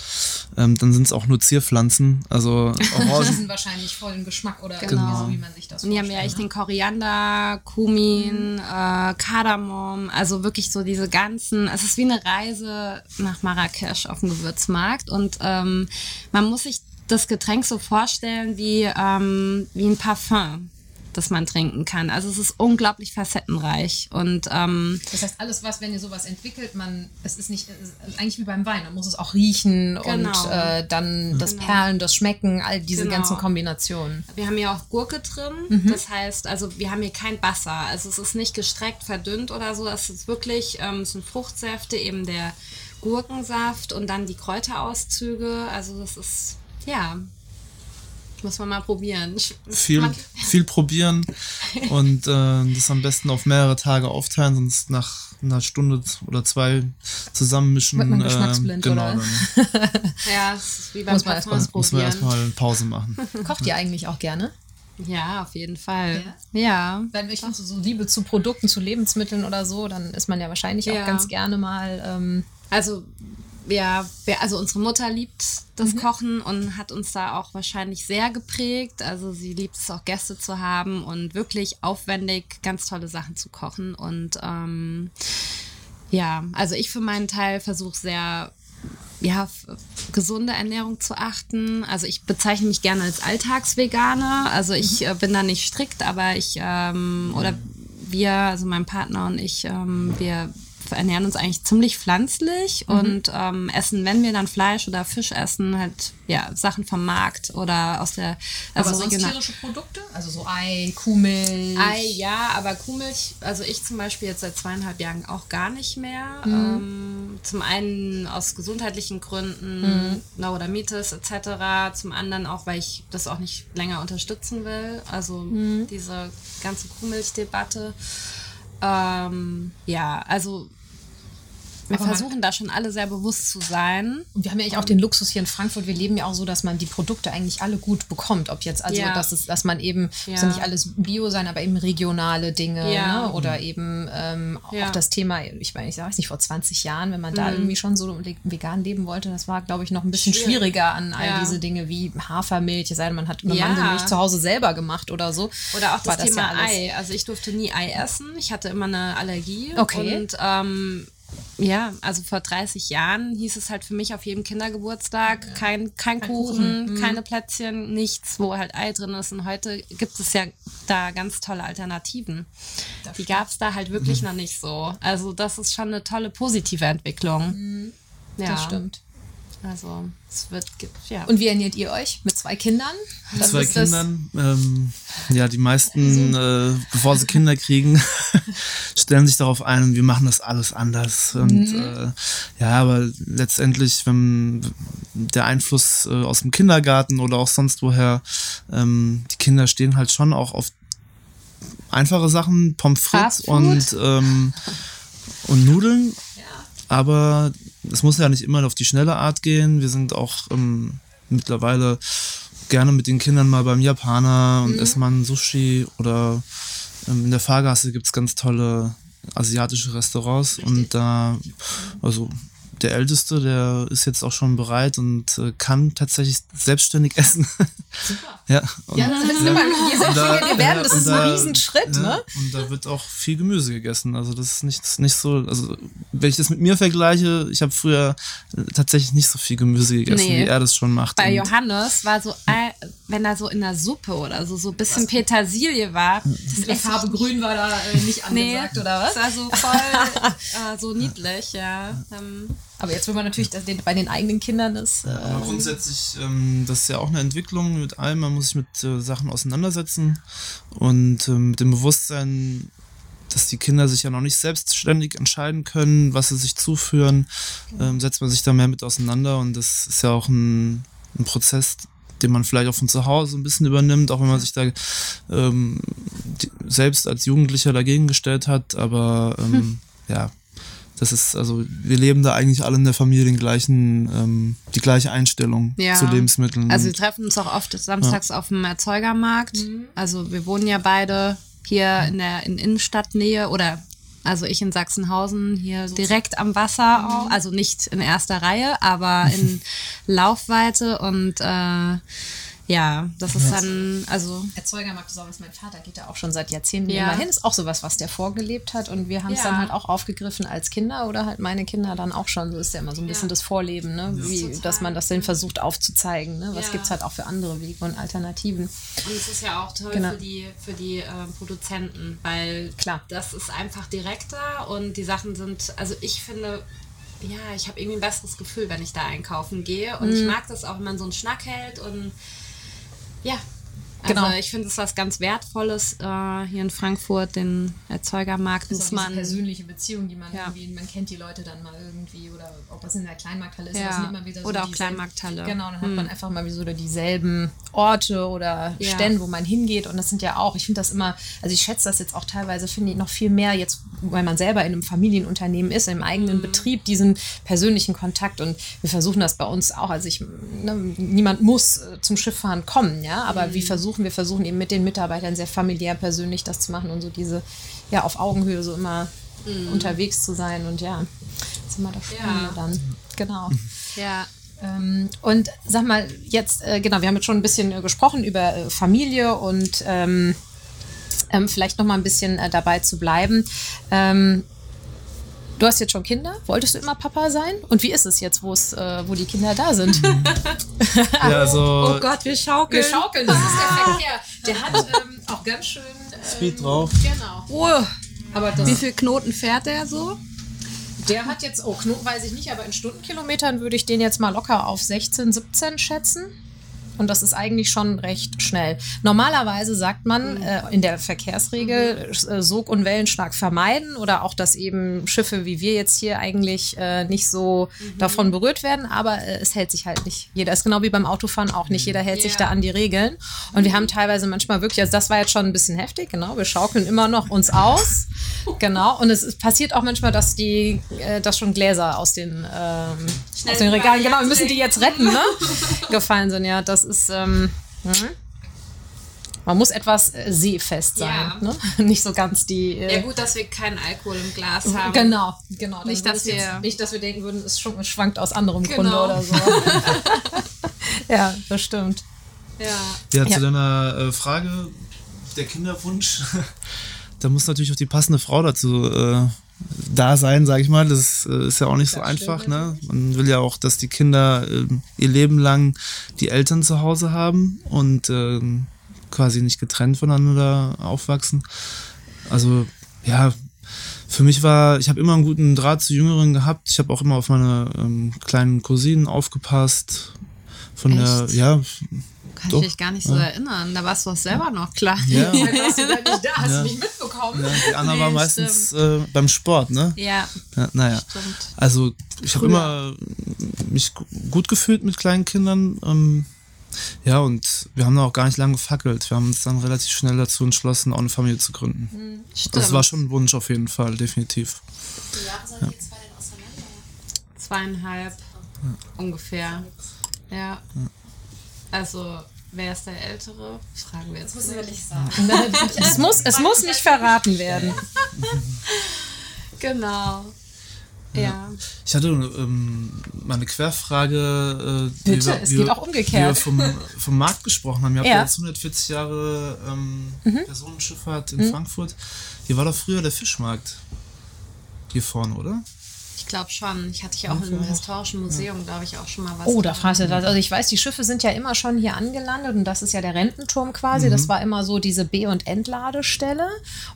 ähm, dann sind es auch nur Zierpflanzen. Also Orangen. die sind wahrscheinlich voll im Geschmack oder genau. so, wie man sich das Und die haben ja echt ne? den Koriander, Kumin, mhm. äh, Kardamom, also wirklich so diese ganzen, es ist wie eine Reise nach Marrakesch auf dem Gewürzmarkt und ähm, man muss sich das Getränk so vorstellen wie, ähm, wie ein Parfum das man trinken kann. Also es ist unglaublich facettenreich. Und ähm, das heißt, alles, was, wenn ihr sowas entwickelt, man, es ist nicht, es ist eigentlich wie beim Wein, man muss es auch riechen genau. und äh, dann das genau. Perlen, das Schmecken, all diese genau. ganzen Kombinationen. Wir haben hier auch Gurke drin. Mhm. Das heißt, also wir haben hier kein Wasser. Also es ist nicht gestreckt, verdünnt oder so. Es ist wirklich, ähm, es sind Fruchtsäfte, eben der Gurkensaft und dann die Kräuterauszüge. Also das ist, ja, muss man mal probieren. Viel, viel probieren und äh, das am besten auf mehrere Tage aufteilen, sonst nach einer Stunde oder zwei zusammenmischen. Wird man geschmacksblind, äh, genau, oder? ja, es ist wie beim muss man erstmal Muss man erstmal Pause machen. Kocht ihr eigentlich auch gerne? Ja, auf jeden Fall. Ja. ja. Wenn ich so Liebe zu Produkten, zu Lebensmitteln oder so, dann ist man ja wahrscheinlich ja. auch ganz gerne mal. Ähm, also ja, also unsere Mutter liebt das mhm. Kochen und hat uns da auch wahrscheinlich sehr geprägt. Also sie liebt es auch Gäste zu haben und wirklich aufwendig ganz tolle Sachen zu kochen. Und ähm, ja, also ich für meinen Teil versuche sehr ja, gesunde Ernährung zu achten. Also ich bezeichne mich gerne als Alltagsveganer. Also ich mhm. äh, bin da nicht strikt, aber ich ähm, oder wir, also mein Partner und ich, ähm, wir ernähren uns eigentlich ziemlich pflanzlich mhm. und ähm, essen, wenn wir dann Fleisch oder Fisch essen, halt ja Sachen vom Markt oder aus der also aber sonst tierische Produkte, also so Ei, Kuhmilch. Ei, ja, aber Kuhmilch, also ich zum Beispiel jetzt seit zweieinhalb Jahren auch gar nicht mehr. Mhm. Ähm, zum einen aus gesundheitlichen Gründen, mhm. Neurodermitis etc. Zum anderen auch, weil ich das auch nicht länger unterstützen will. Also mhm. diese ganze Kuhmilchdebatte. Ähm, ja, also wir versuchen da schon alle sehr bewusst zu sein. Und wir haben ja eigentlich auch den Luxus hier in Frankfurt. Wir leben ja auch so, dass man die Produkte eigentlich alle gut bekommt. Ob jetzt, also, ja. dass, es, dass man eben, ja. muss ja nicht alles Bio sein, aber eben regionale Dinge. Ja. Ne? Oder eben ähm, auch das Thema, ich meine, ich weiß nicht, vor 20 Jahren, wenn man da mhm. irgendwie schon so vegan leben wollte, das war, glaube ich, noch ein bisschen Schwierig. schwieriger an all diese Dinge wie Hafermilch, es sei denn, man hat Mandelmilch zu Hause selber gemacht oder so. Oder auch das, das Thema Ei. Also ich durfte nie Ei essen. Ich hatte immer eine Allergie. Okay. Und ähm, ja, also vor 30 Jahren hieß es halt für mich auf jedem Kindergeburtstag kein, kein, kein Kuchen, Kuchen. Mhm. keine Plätzchen, nichts, wo halt Ei drin ist. Und heute gibt es ja da ganz tolle Alternativen. Das Die gab es da halt wirklich mhm. noch nicht so. Also das ist schon eine tolle positive Entwicklung. Mhm. Ja. Das stimmt. Also es wird, ja. Und wie ernährt ihr euch? Mit zwei Kindern? Mit zwei Kindern. Ähm, ja, die meisten, also. äh, bevor sie Kinder kriegen, stellen sich darauf ein und wir machen das alles anders. Und mhm. äh, ja, aber letztendlich, wenn der Einfluss äh, aus dem Kindergarten oder auch sonst woher, ähm, die Kinder stehen halt schon auch auf einfache Sachen, Pommes frites und, ähm, und Nudeln. Ja. Aber es muss ja nicht immer auf die schnelle Art gehen. Wir sind auch ähm, mittlerweile gerne mit den Kindern mal beim Japaner und mhm. essen mal ein Sushi oder ähm, in der Fahrgasse gibt es ganz tolle asiatische Restaurants Richtig. und da, also der Älteste, der ist jetzt auch schon bereit und äh, kann tatsächlich selbstständig essen. Super. ja, und, ja, das ist immer, je selbstständiger wir werden, das ist ein Riesenschritt. Ja, ne? Und da wird auch viel Gemüse gegessen. Also das ist nicht, nicht so, also wenn ich das mit mir vergleiche, ich habe früher äh, tatsächlich nicht so viel Gemüse gegessen, nee. wie er das schon macht. Bei Johannes war so, wenn da so in der Suppe oder so, so ein bisschen was? Petersilie war. Die Farbe grün war da äh, nicht angesagt, nee, oder was? Das war so voll, äh, so niedlich, ja. Ähm, aber jetzt will man natürlich, dass den, bei den eigenen Kindern ist. Äh ja, grundsätzlich, ähm, das ist ja auch eine Entwicklung mit allem. Man muss sich mit äh, Sachen auseinandersetzen und äh, mit dem Bewusstsein, dass die Kinder sich ja noch nicht selbstständig entscheiden können, was sie sich zuführen, ähm, setzt man sich da mehr mit auseinander und das ist ja auch ein, ein Prozess, den man vielleicht auch von zu Hause ein bisschen übernimmt, auch wenn man sich da ähm, die, selbst als Jugendlicher dagegen gestellt hat. Aber ähm, hm. ja, das ist, also wir leben da eigentlich alle in der Familie den gleichen, ähm, die gleiche Einstellung ja. zu Lebensmitteln. Also wir treffen uns auch oft samstags ja. auf dem Erzeugermarkt. Mhm. Also wir wohnen ja beide hier in der in Innenstadtnähe oder also ich in Sachsenhausen hier direkt am Wasser, mhm. auch, also nicht in erster Reihe, aber in Laufweite und äh, Ja, das ist dann, also. Erzeugermarkt ist auch was mein Vater geht da auch schon seit Jahrzehnten ja. immer hin. Ist auch sowas, was der vorgelebt hat. Und wir haben es ja. dann halt auch aufgegriffen als Kinder oder halt meine Kinder dann auch schon. So ist ja immer so ein bisschen ja. das Vorleben, ne? Wie, dass man das dann versucht aufzuzeigen. Ne? Was ja. gibt es halt auch für andere Wege und Alternativen. Und es ist ja auch toll genau. für die, für die äh, Produzenten, weil klar, das ist einfach direkter und die Sachen sind, also ich finde, ja, ich habe irgendwie ein besseres Gefühl, wenn ich da einkaufen gehe. Und mhm. ich mag das auch, wenn man so einen Schnack hält und Yeah. Ja, also genau. ich finde es was ganz Wertvolles äh, hier in Frankfurt, den Erzeugermarkt. Das ist auch eine persönliche Beziehung, die man ja. irgendwie, man kennt die Leute dann mal irgendwie oder ob das in der Kleinmarkthalle ist, ja. so oder auch Kleinmarkthalle. Genau, dann hat hm. man einfach mal so dieselben Orte oder ja. Stände, wo man hingeht und das sind ja auch, ich finde das immer, also ich schätze das jetzt auch teilweise, finde ich noch viel mehr jetzt, weil man selber in einem Familienunternehmen ist, im eigenen hm. Betrieb, diesen persönlichen Kontakt und wir versuchen das bei uns auch, also ich, ne, niemand muss äh, zum Schifffahren kommen, ja, aber hm. wir versuchen versuchen. Wir versuchen eben mit den Mitarbeitern sehr familiär, persönlich das zu machen und so diese, ja, auf Augenhöhe so immer mhm. unterwegs zu sein. Und ja, das ist immer das Spannende ja. dann. Genau. Ja. Ähm, und sag mal, jetzt, äh, genau, wir haben jetzt schon ein bisschen äh, gesprochen über äh, Familie und ähm, ähm, vielleicht noch mal ein bisschen äh, dabei zu bleiben. Du hast jetzt schon Kinder. Wolltest du immer Papa sein? Und wie ist es jetzt, wo es, äh, wo die Kinder da sind? ja, also oh Gott, wir schaukeln. Wir schaukeln, das ist der Verkehr. Der hat ähm, auch ganz schön ähm, Speed drauf. Genau. Oh. Aber wie viel Knoten fährt der so? Der hat jetzt, oh, Knoten weiß ich nicht, aber in Stundenkilometern würde ich den jetzt mal locker auf 16, 17 schätzen. Und das ist eigentlich schon recht schnell. Normalerweise sagt man mhm. äh, in der Verkehrsregel äh, Sog- und Wellenschlag vermeiden oder auch, dass eben Schiffe wie wir jetzt hier eigentlich äh, nicht so mhm. davon berührt werden, aber äh, es hält sich halt nicht. Jeder ist genau wie beim Autofahren auch nicht. Jeder hält yeah. sich da an die Regeln. Und wir haben teilweise manchmal wirklich, also das war jetzt schon ein bisschen heftig, genau. Wir schaukeln immer noch uns aus. Genau. Und es, es passiert auch manchmal, dass die, äh, dass schon Gläser aus den, ähm, aus den Regalen, genau, wir müssen die jetzt retten, ne? gefallen sind. Ja, das ist, ähm, hm? man muss etwas äh, seefest sein. Ja. Ne? Nicht so ganz die. Äh, ja, gut, dass wir keinen Alkohol im Glas haben. Genau, genau. Nicht, dass wir, jetzt, nicht, dass wir denken würden, es schwankt aus anderem genau. Grunde oder so. ja, das stimmt. Ja, ja zu ja. deiner äh, Frage, der Kinderwunsch, da muss natürlich auch die passende Frau dazu äh, da sein, sage ich mal. Das äh, ist ja auch nicht so einfach. Ne? Man will ja auch, dass die Kinder äh, ihr Leben lang die Eltern zu Hause haben und äh, quasi nicht getrennt voneinander aufwachsen. Also ja, für mich war, ich habe immer einen guten Draht zu Jüngeren gehabt. Ich habe auch immer auf meine ähm, kleinen Cousinen aufgepasst. Von Echt? der, ja, kann Doch, ich mich gar nicht so ja. erinnern. Da warst du auch selber noch klar. Ja. ja warst du da nicht da, hast ja. du nicht mitbekommen. Ja, die Anna nee, war meistens äh, beim Sport, ne? Ja. ja naja. Stimmt. Also ich habe immer mich gut gefühlt mit kleinen Kindern. Ähm, ja, und wir haben da auch gar nicht lange gefackelt. Wir haben uns dann relativ schnell dazu entschlossen, auch eine Familie zu gründen. Mhm, das war schon ein Wunsch auf jeden Fall, definitiv. Wie Jahre seid ihr zwei denn auseinander? Zweieinhalb ungefähr. Ja. Also, wer ist der Ältere? Fragen wir jetzt. Das müssen wir nicht sagen. es muss, es muss nicht verraten werden. genau. Ja. Ich hatte ähm, mal eine Querfrage. Äh, Bitte, wir, es geht auch umgekehrt. Wir vom, vom Markt gesprochen haben. Ihr habt ja. jetzt 140 Jahre ähm, mhm. Personenschifffahrt in mhm. Frankfurt. Hier war doch früher der Fischmarkt. Hier vorne, oder? Glaube schon. Ich hatte ja auch im Historischen Museum, glaube ich, auch schon mal was. Oh, da fragst du das. Also ich weiß, die Schiffe sind ja immer schon hier angelandet und das ist ja der Rententurm quasi. Mhm. Das war immer so diese B- und Entladestelle.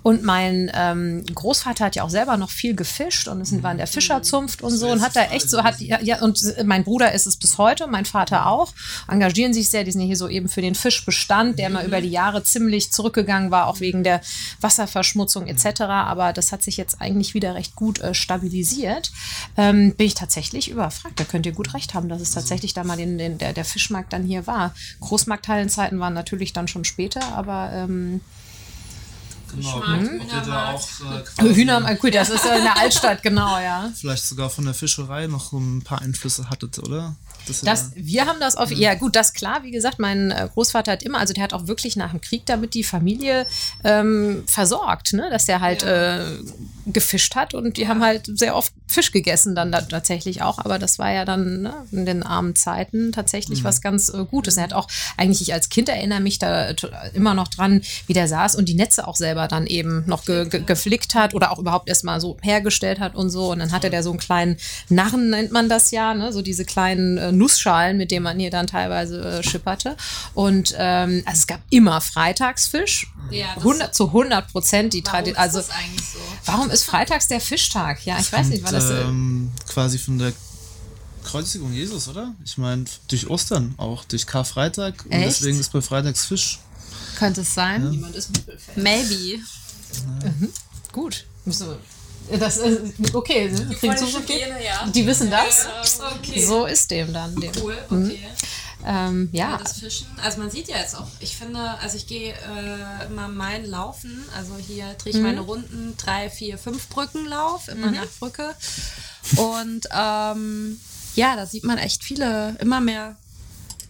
Und mein ähm, Großvater hat ja auch selber noch viel gefischt und es war in der mhm. Fischerzunft und so und hat da echt so, hat ja, ja, und mein Bruder ist es bis heute, mein Vater auch, engagieren sich sehr, die sind hier so eben für den Fischbestand, der mal über die Jahre ziemlich zurückgegangen war, auch wegen der Wasserverschmutzung etc. Aber das hat sich jetzt eigentlich wieder recht gut äh, stabilisiert ähm, bin ich tatsächlich überfragt. Da könnt ihr gut recht haben, dass es tatsächlich da mal den, den, der, der Fischmarkt dann hier war. Großmarkthallenzeiten waren natürlich dann schon später, aber ähm, Genau, Hühnermarkt. Auch, äh, Hühnermarkt, gut, das ist ja in der Altstadt, genau, ja. Vielleicht sogar von der Fischerei noch ein paar Einflüsse hattet, oder? Das, das wir haben das auf, mhm. ja gut, das klar, wie gesagt, mein äh, Großvater hat immer, also der hat auch wirklich nach dem Krieg damit die Familie ähm, versorgt, ne? dass der halt ja. äh, gefischt hat und die haben halt sehr oft Fisch gegessen dann da tatsächlich auch, aber das war ja dann ne, in den armen Zeiten tatsächlich mhm. was ganz äh, Gutes. Er hat auch eigentlich, ich als Kind erinnere mich da immer noch dran, wie der saß und die Netze auch selber dann eben noch ge ge geflickt hat oder auch überhaupt erstmal so hergestellt hat und so und dann hatte der so einen kleinen Narren, nennt man das ja, ne? so diese kleinen äh, Nussschalen, mit denen man hier dann teilweise äh, schipperte und ähm, also es gab immer Freitagsfisch, ja, 100, zu 100 Prozent die Tradition. Also, so? warum ist freitags der Fischtag? Ja, ich weiß nicht, war das. Äh, ähm, quasi von der Kreuzigung Jesus, oder? Ich meine, durch Ostern auch, durch Karfreitag. Und deswegen ist bei Freitags Fisch. Könnte es sein. Ja. Niemand ist Maybe. Ja. Mhm. Gut. Das ist, okay, die, kriegen so Gene, ja. die wissen das. Okay. So ist dem dann. Dem. Cool, mhm. okay. Mhm. Ähm, ja. Das Fischen, also man sieht ja jetzt auch, ich finde, also ich gehe äh, immer mein Laufen, also hier drehe ich mhm. meine Runden, drei, vier, fünf Brückenlauf, immer mhm. nach Brücke. Und ähm, ja, da sieht man echt viele, immer mehr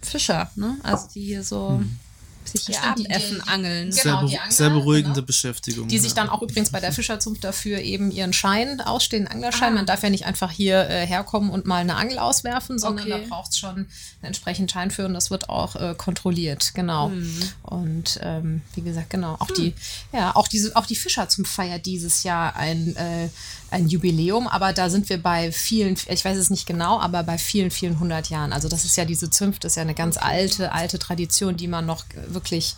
Fischer, ne? Also die hier so. Mhm sich hier Abendessen angeln. Genau, sehr, sehr beruhigende genau. Beschäftigung. Die ja. sich dann auch übrigens bei der Fischerzunft dafür eben ihren Schein ausstehen, Anglerschein. Ah. Man darf ja nicht einfach hier äh, herkommen und mal eine Angel auswerfen, sondern okay. da braucht es schon einen entsprechenden Schein für und das wird auch äh, kontrolliert, genau. Hm. Und ähm, wie gesagt, genau, auch hm. die, ja, auch diese, auch die Fischerzunft feiert dieses Jahr ein äh, ein Jubiläum, aber da sind wir bei vielen, ich weiß es nicht genau, aber bei vielen, vielen hundert Jahren. Also das ist ja diese Zünft, das ist ja eine ganz alte, alte Tradition, die man noch wirklich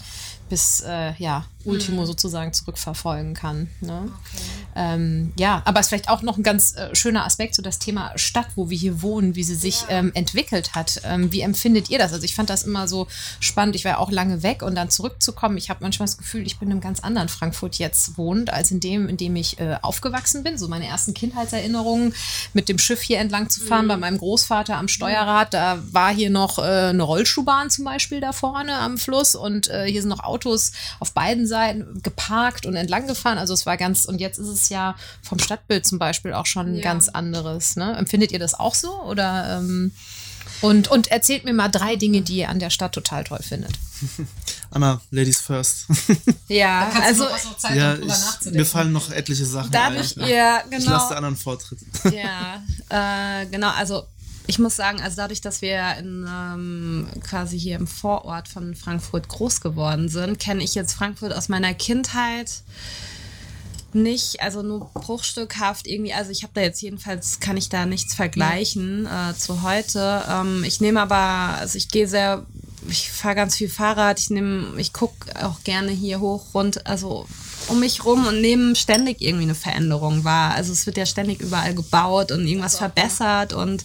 bis äh, ja, Ultimo mhm. sozusagen zurückverfolgen kann. Ne? Okay. Ähm, ja, aber es ist vielleicht auch noch ein ganz äh, schöner Aspekt, so das Thema Stadt, wo wir hier wohnen, wie sie sich ja. ähm, entwickelt hat. Ähm, wie empfindet ihr das? Also ich fand das immer so spannend. Ich war ja auch lange weg und dann zurückzukommen. Ich habe manchmal das Gefühl, ich bin in einem ganz anderen Frankfurt jetzt wohnt, als in dem, in dem ich äh, aufgewachsen bin. So meine ersten Kindheitserinnerungen mit dem Schiff hier entlang zu fahren, mhm. bei meinem Großvater am Steuerrad. Da war hier noch äh, eine Rollschuhbahn zum Beispiel da vorne am Fluss und äh, hier sind noch Autos auf beiden Seiten geparkt und entlang gefahren. Also es war ganz, und jetzt ist es ja vom Stadtbild zum Beispiel auch schon ja. ganz anderes. Ne? Empfindet ihr das auch so? Oder ähm, und, und erzählt mir mal drei Dinge, die ihr an der Stadt total toll findet. Anna, Ladies first. Ja, also Zeit, ja, ich, mir fallen noch etliche Sachen Dadurch, ein. Ja, genau. Ich lasse anderen Vortritt. Ja, äh, genau. Also ich muss sagen, also dadurch, dass wir in, ähm, quasi hier im Vorort von Frankfurt groß geworden sind, kenne ich jetzt Frankfurt aus meiner Kindheit nicht, also nur bruchstückhaft irgendwie. Also ich habe da jetzt jedenfalls, kann ich da nichts vergleichen äh, zu heute. Ähm, ich nehme aber, also ich gehe sehr, ich fahre ganz viel Fahrrad, ich nehme, ich gucke auch gerne hier hoch, rund, also um mich rum und nehme ständig irgendwie eine Veränderung wahr. Also es wird ja ständig überall gebaut und irgendwas verbessert und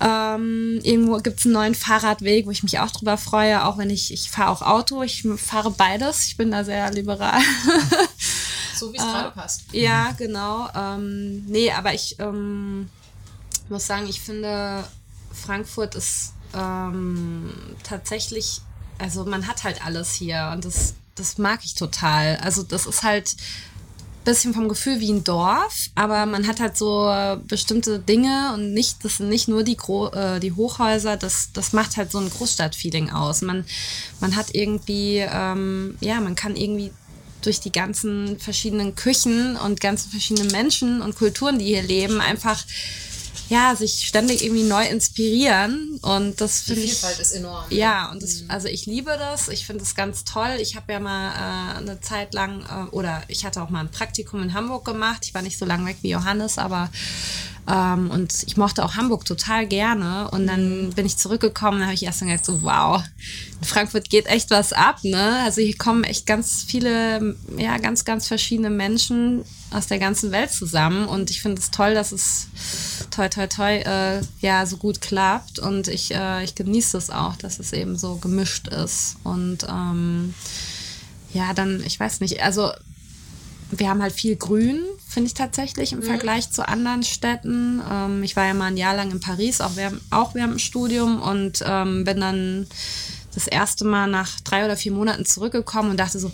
ähm, irgendwo gibt es einen neuen Fahrradweg, wo ich mich auch drüber freue, auch wenn ich, ich fahre auch Auto, ich fahre beides, ich bin da sehr liberal. so wie es äh, gerade passt. Ja, genau. Ähm, nee, aber ich ähm, muss sagen, ich finde, Frankfurt ist ähm, tatsächlich, also man hat halt alles hier und das, das mag ich total. Also das ist halt bisschen vom Gefühl wie ein Dorf, aber man hat halt so bestimmte Dinge und nicht, das sind nicht nur die, Gro äh, die Hochhäuser, das, das macht halt so ein Großstadtfeeling aus. Man, man hat irgendwie, ähm, ja, man kann irgendwie durch die ganzen verschiedenen Küchen und ganzen verschiedenen Menschen und Kulturen, die hier leben, einfach ja, sich ständig irgendwie neu inspirieren und das finde ich. Vielfalt ist enorm. Ja, und das, mhm. also ich liebe das. Ich finde es ganz toll. Ich habe ja mal äh, eine Zeit lang äh, oder ich hatte auch mal ein Praktikum in Hamburg gemacht. Ich war nicht so lange weg wie Johannes, aber ähm, und ich mochte auch Hamburg total gerne. Und dann bin ich zurückgekommen und habe ich erst dann gedacht, so wow, in Frankfurt geht echt was ab, ne? Also hier kommen echt ganz viele, ja, ganz, ganz verschiedene Menschen aus der ganzen Welt zusammen. Und ich finde es toll, dass es toi, toi, toi, äh, ja, so gut klappt. Und ich, äh, ich genieße es auch, dass es eben so gemischt ist. Und ähm, ja, dann, ich weiß nicht, also wir haben halt viel Grün, finde ich tatsächlich im mhm. Vergleich zu anderen Städten. Ähm, ich war ja mal ein Jahr lang in Paris, auch während, auch während dem Studium und ähm, bin dann das erste Mal nach drei oder vier Monaten zurückgekommen und dachte so,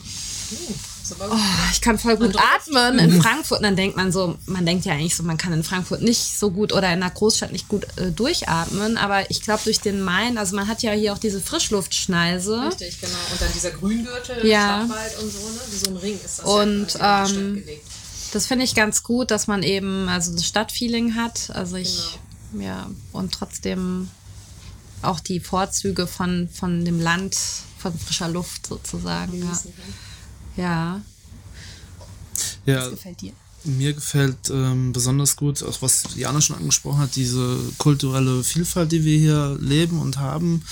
oh, ich kann voll gut atmen in Frankfurt. Und dann denkt man so, man denkt ja eigentlich so, man kann in Frankfurt nicht so gut oder in einer Großstadt nicht gut äh, durchatmen. Aber ich glaube, durch den Main, also man hat ja hier auch diese Frischluftschneise. Richtig, genau. Und dann dieser Grüngürtel, ja. Stadtwald und so, ne? Wie so ein Ring ist das und, ja ähm, das finde ich ganz gut, dass man eben also das Stadtfeeling hat. Also ich, genau. ja, und trotzdem auch die Vorzüge von, von dem Land, von frischer Luft sozusagen. Ja. ja. Ja. Was gefällt dir? Mir gefällt ähm, besonders gut, auch was Jana schon angesprochen hat, diese kulturelle Vielfalt, die wir hier leben und haben,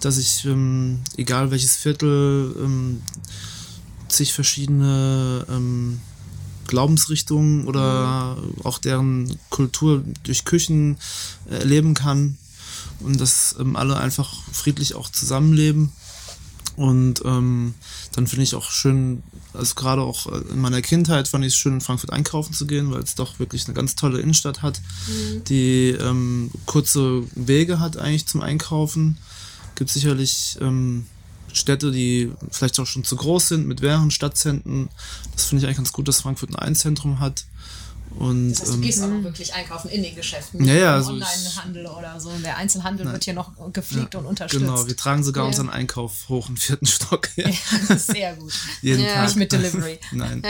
dass ich, ähm, egal welches Viertel, ähm, zig verschiedene ähm, Glaubensrichtungen oder mhm. auch deren Kultur durch Küchen erleben kann und dass ähm, alle einfach friedlich auch zusammenleben. Und ähm, dann finde ich auch schön, also gerade auch äh, in meiner Kindheit fand ich es schön, in Frankfurt einkaufen zu gehen, weil es doch wirklich eine ganz tolle Innenstadt hat, mhm. die ähm, kurze Wege hat eigentlich zum Einkaufen. Gibt sicherlich ähm, Städte, die vielleicht auch schon zu groß sind mit mehreren Stadtzentren. Das finde ich eigentlich ganz gut, dass Frankfurt ein Einzentrum hat. Und, das heißt, du ähm, gehst auch noch wirklich einkaufen in den Geschäften, ja, ja, also Online-Handel oder so. Der Einzelhandel nein, wird hier noch gepflegt ja, und unterstützt. Genau, wir tragen sogar ja. unseren Einkauf hoch im vierten Stock. Ja, ja sehr gut. Jeden Tag. Nicht mit Delivery. nein.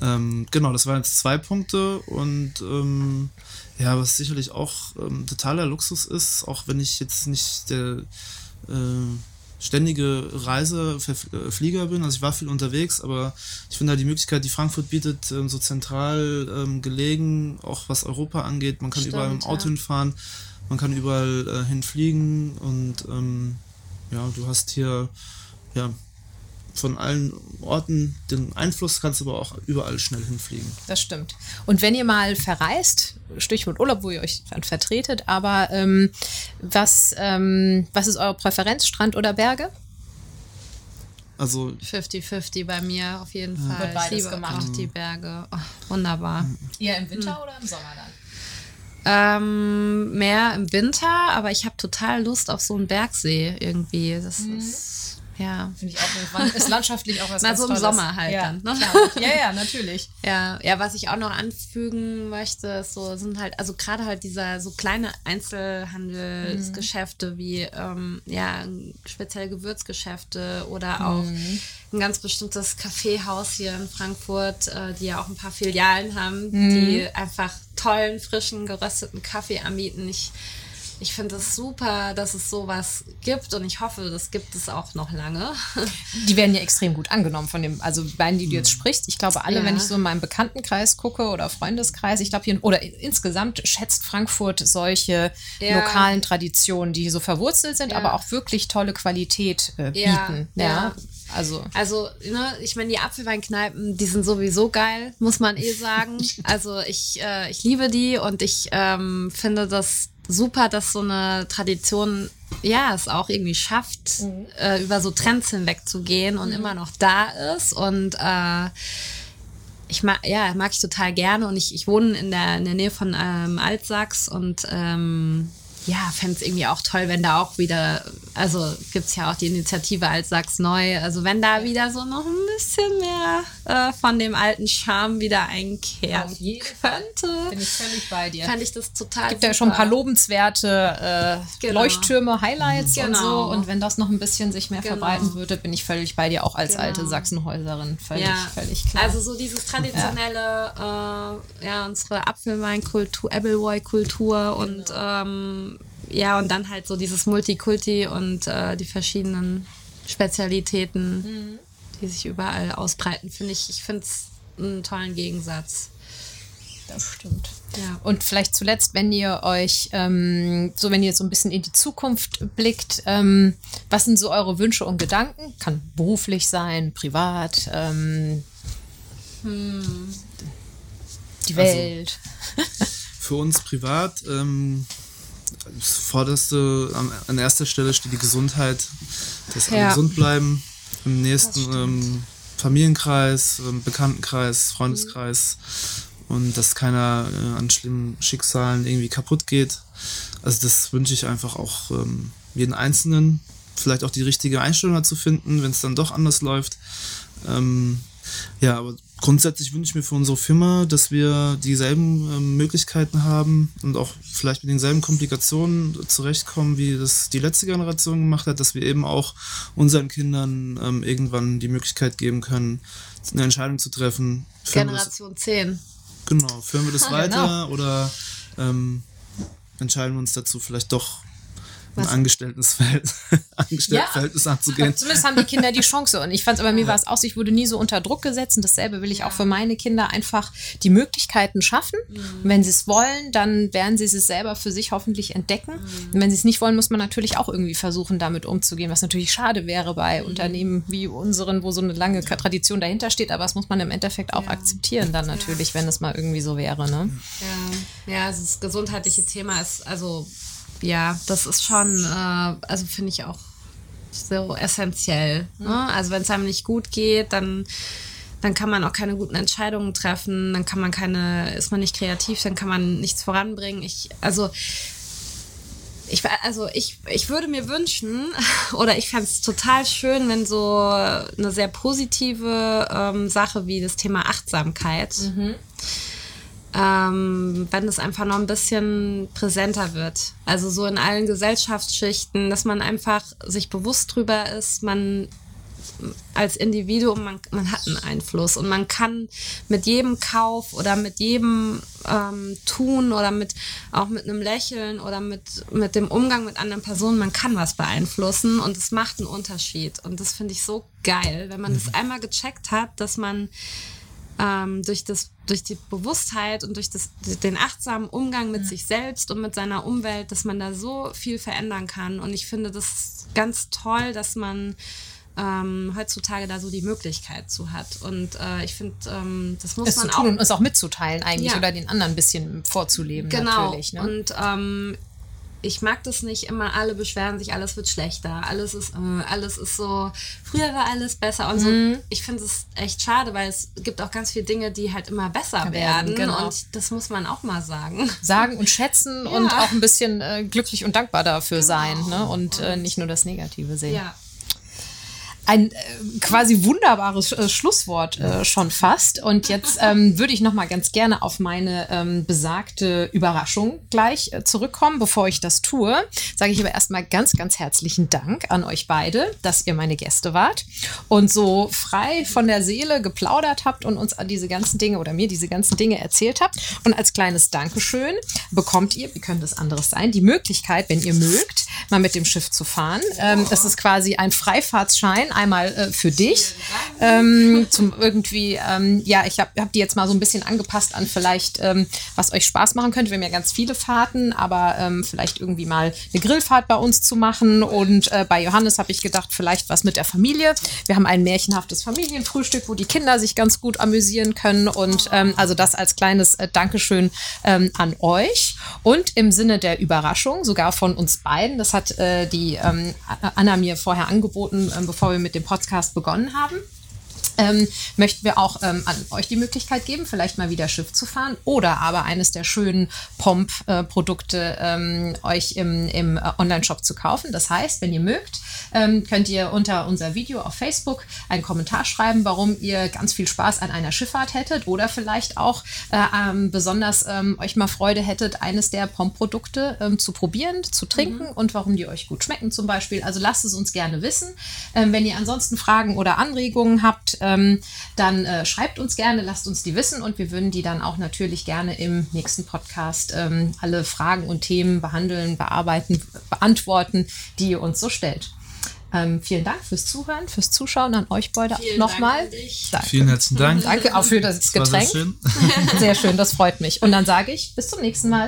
Ähm, genau, das waren jetzt zwei Punkte und ähm, ja, was sicherlich auch ähm, totaler Luxus ist, auch wenn ich jetzt nicht der äh, ständige Reiseflieger bin. Also ich war viel unterwegs, aber ich finde halt die Möglichkeit, die Frankfurt bietet, ähm, so zentral ähm, gelegen, auch was Europa angeht. Man kann Stimmt, überall im Auto ja. hinfahren, man kann überall äh, hinfliegen und ähm, ja, du hast hier ja von allen Orten den Einfluss, kannst aber auch überall schnell hinfliegen. Das stimmt. Und wenn ihr mal verreist, Stichwort Urlaub, wo ihr euch dann vertretet, aber ähm, was, ähm, was ist eure Präferenz, Strand oder Berge? Also 50-50 bei mir auf jeden ja. Fall. Wird beides ich liebe gemacht. auch die Berge. Oh, wunderbar. Eher im Winter hm. oder im Sommer dann? Ähm, mehr im Winter, aber ich habe total Lust auf so einen Bergsee irgendwie. Das mhm. ist ja. Finde ich auch, ist landschaftlich auch was Na, so im Sommer halt ja, dann. Ne? Ja, ja, natürlich. ja, ja, was ich auch noch anfügen möchte, ist so, sind halt, also gerade halt dieser so kleine Einzelhandelsgeschäfte mhm. wie, ähm, ja, speziell Gewürzgeschäfte oder mhm. auch ein ganz bestimmtes Kaffeehaus hier in Frankfurt, äh, die ja auch ein paar Filialen haben, mhm. die einfach tollen, frischen, gerösteten Kaffee anbieten. Ich ich finde es super, dass es sowas gibt und ich hoffe, das gibt es auch noch lange. Die werden ja extrem gut angenommen von dem, also beiden, die du jetzt hm. sprichst. Ich glaube, alle, ja. wenn ich so in meinem Bekanntenkreis gucke oder Freundeskreis, ich glaube hier, oder insgesamt schätzt Frankfurt solche ja. lokalen Traditionen, die so verwurzelt sind, ja. aber auch wirklich tolle Qualität äh, bieten. ja. Also, also ne, ich meine, die Apfelweinkneipen, die sind sowieso geil, muss man eh sagen. Also ich, äh, ich liebe die und ich ähm, finde das super, dass so eine Tradition ja es auch irgendwie schafft, mhm. äh, über so Trends hinwegzugehen und mhm. immer noch da ist. Und äh, ich mag, ja, mag ich total gerne und ich, ich wohne in der, in der Nähe von ähm, Altsachs und ähm, ja, fände es irgendwie auch toll, wenn da auch wieder, also gibt es ja auch die Initiative als Sachs neu, also wenn da wieder so noch ein bisschen mehr äh, von dem alten Charme wieder einkehren Auf jeden könnte. Bin ich völlig bei dir. Fand ich das total Gibt super. ja schon ein paar lobenswerte äh, genau. Leuchttürme, Highlights genau. und so und wenn das noch ein bisschen sich mehr genau. verbreiten würde, bin ich völlig bei dir, auch als genau. alte Sachsenhäuserin. Völlig, ja. völlig klar. Also so dieses traditionelle, ja, äh, ja unsere Apfelweinkultur, Appleboy-Kultur und genau. ähm, ja, und dann halt so dieses Multikulti und äh, die verschiedenen Spezialitäten, mhm. die sich überall ausbreiten, finde ich, ich finde es einen tollen Gegensatz. Das stimmt. Ja. Und vielleicht zuletzt, wenn ihr euch, ähm, so wenn ihr so ein bisschen in die Zukunft blickt, ähm, was sind so eure Wünsche und Gedanken? Kann beruflich sein, privat, ähm, hm. die also Welt. Also, für uns privat ähm, vorderste, an, an, erster Stelle steht die Gesundheit, dass alle ja. gesund bleiben. Im nächsten ähm, Familienkreis, ähm, Bekanntenkreis, Freundeskreis mhm. und dass keiner äh, an schlimmen Schicksalen irgendwie kaputt geht. Also das wünsche ich einfach auch ähm, jeden Einzelnen, vielleicht auch die richtige Einstellung dazu finden, wenn es dann doch anders läuft. Ähm, ja, aber grundsätzlich wünsche ich mir für unsere Firma, dass wir dieselben ähm, Möglichkeiten haben und auch vielleicht mit denselben Komplikationen zurechtkommen, wie das die letzte Generation gemacht hat, dass wir eben auch unseren Kindern ähm, irgendwann die Möglichkeit geben können, eine Entscheidung zu treffen. Generation das, 10. Genau, führen wir das ah, weiter genau. oder ähm, entscheiden wir uns dazu, vielleicht doch ein Angestelltenverhältnis, Angestelltenverhältnis ja, anzugehen. Zumindest haben die Kinder die Chance. Und ich fand es, aber mir war es auch, ich wurde nie so unter Druck gesetzt. Und dasselbe will ich auch für meine Kinder einfach die Möglichkeiten schaffen. Mhm. wenn sie es wollen, dann werden sie es selber für sich hoffentlich entdecken. Mhm. Und wenn sie es nicht wollen, muss man natürlich auch irgendwie versuchen, damit umzugehen, was natürlich schade wäre bei mhm. Unternehmen wie unseren, wo so eine lange ja. Tradition dahinter steht. Aber das muss man im Endeffekt auch ja. akzeptieren dann natürlich, wenn es mal irgendwie so wäre. Ne? Ja, ja, das gesundheitliche Thema ist also ja, das ist schon, äh, also finde ich auch so essentiell. Ne? Mhm. Also wenn es einem nicht gut geht, dann dann kann man auch keine guten Entscheidungen treffen, dann kann man keine, ist man nicht kreativ, dann kann man nichts voranbringen. Ich, also ich, also ich, ich würde mir wünschen, oder ich fände es total schön, wenn so eine sehr positive ähm, Sache wie das Thema Achtsamkeit mhm ähm, wenn es einfach noch ein bisschen präsenter wird. Also so in allen Gesellschaftsschichten, dass man einfach sich bewusst drüber ist, man als Individuum, man, man hat einen Einfluss und man kann mit jedem Kauf oder mit jedem ähm, Tun oder mit auch mit einem Lächeln oder mit, mit dem Umgang mit anderen Personen, man kann was beeinflussen und es macht einen Unterschied. Und das finde ich so geil, wenn man mhm. das einmal gecheckt hat, dass man ähm, durch, das, durch die Bewusstheit und durch das, den achtsamen Umgang mit ja. sich selbst und mit seiner Umwelt, dass man da so viel verändern kann. Und ich finde das ganz toll, dass man ähm, heutzutage da so die Möglichkeit zu hat. Und äh, ich finde, ähm, das muss es man zu tun auch. Und es auch mitzuteilen eigentlich ja. oder den anderen ein bisschen vorzuleben. Genau. Natürlich, ne? Und ähm, ich mag das nicht immer, alle beschweren sich, alles wird schlechter, alles ist, äh, alles ist so, früher war alles besser und mhm. so. Ich finde es echt schade, weil es gibt auch ganz viele Dinge, die halt immer besser werden, werden genau. und das muss man auch mal sagen. Sagen und schätzen ja. und auch ein bisschen äh, glücklich und dankbar dafür genau. sein ne? und, und äh, nicht nur das Negative sehen. Ja ein äh, quasi wunderbares äh, Schlusswort äh, schon fast. Und jetzt ähm, würde ich noch mal ganz gerne auf meine ähm, besagte Überraschung gleich äh, zurückkommen. Bevor ich das tue, sage ich aber erstmal ganz, ganz herzlichen Dank an euch beide, dass ihr meine Gäste wart und so frei von der Seele geplaudert habt und uns an diese ganzen Dinge oder mir diese ganzen Dinge erzählt habt. Und als kleines Dankeschön bekommt ihr, wie könnte es anderes sein, die Möglichkeit, wenn ihr mögt, mal mit dem Schiff zu fahren. Ähm, das ist quasi ein Freifahrtsschein einmal äh, für dich. Ähm, zum irgendwie, ähm, ja, ich habe hab die jetzt mal so ein bisschen angepasst an vielleicht, ähm, was euch Spaß machen könnte. Wir haben ja ganz viele Fahrten, aber ähm, vielleicht irgendwie mal eine Grillfahrt bei uns zu machen. Und äh, bei Johannes habe ich gedacht, vielleicht was mit der Familie. Wir haben ein märchenhaftes Familienfrühstück, wo die Kinder sich ganz gut amüsieren können. Und ähm, also das als kleines äh, Dankeschön ähm, an euch. Und im Sinne der Überraschung, sogar von uns beiden, das hat äh, die Anna mir vorher angeboten, bevor wir mit dem Podcast begonnen haben ähm, möchten wir auch ähm, an euch die Möglichkeit geben, vielleicht mal wieder Schiff zu fahren oder aber eines der schönen Pomp-Produkte ähm, euch im, im Online-Shop zu kaufen. Das heißt, wenn ihr mögt, ähm, könnt ihr unter unser Video auf Facebook einen Kommentar schreiben, warum ihr ganz viel Spaß an einer Schifffahrt hättet oder vielleicht auch äh, ähm, besonders ähm, euch mal Freude hättet, eines der Pomp-Produkte zu probieren, zu trinken mhm. und warum die euch gut schmecken zum Beispiel. Also lasst es uns gerne wissen. wenn ihr ansonsten Fragen oder Anregungen habt, ähm, dann äh, schreibt uns gerne, lasst uns die wissen und wir würden die dann auch natürlich gerne im nächsten Podcast ähm, alle Fragen und Themen behandeln, bearbeiten, beantworten, die ihr uns so stellt. Ähm, vielen Dank fürs Zuhören, fürs Zuschauen an euch beide nochmal. Vielen herzlichen Dank. Danke auch für das Getränk. Sehr schön. sehr schön, das freut mich. Und dann sage ich bis zum nächsten Mal.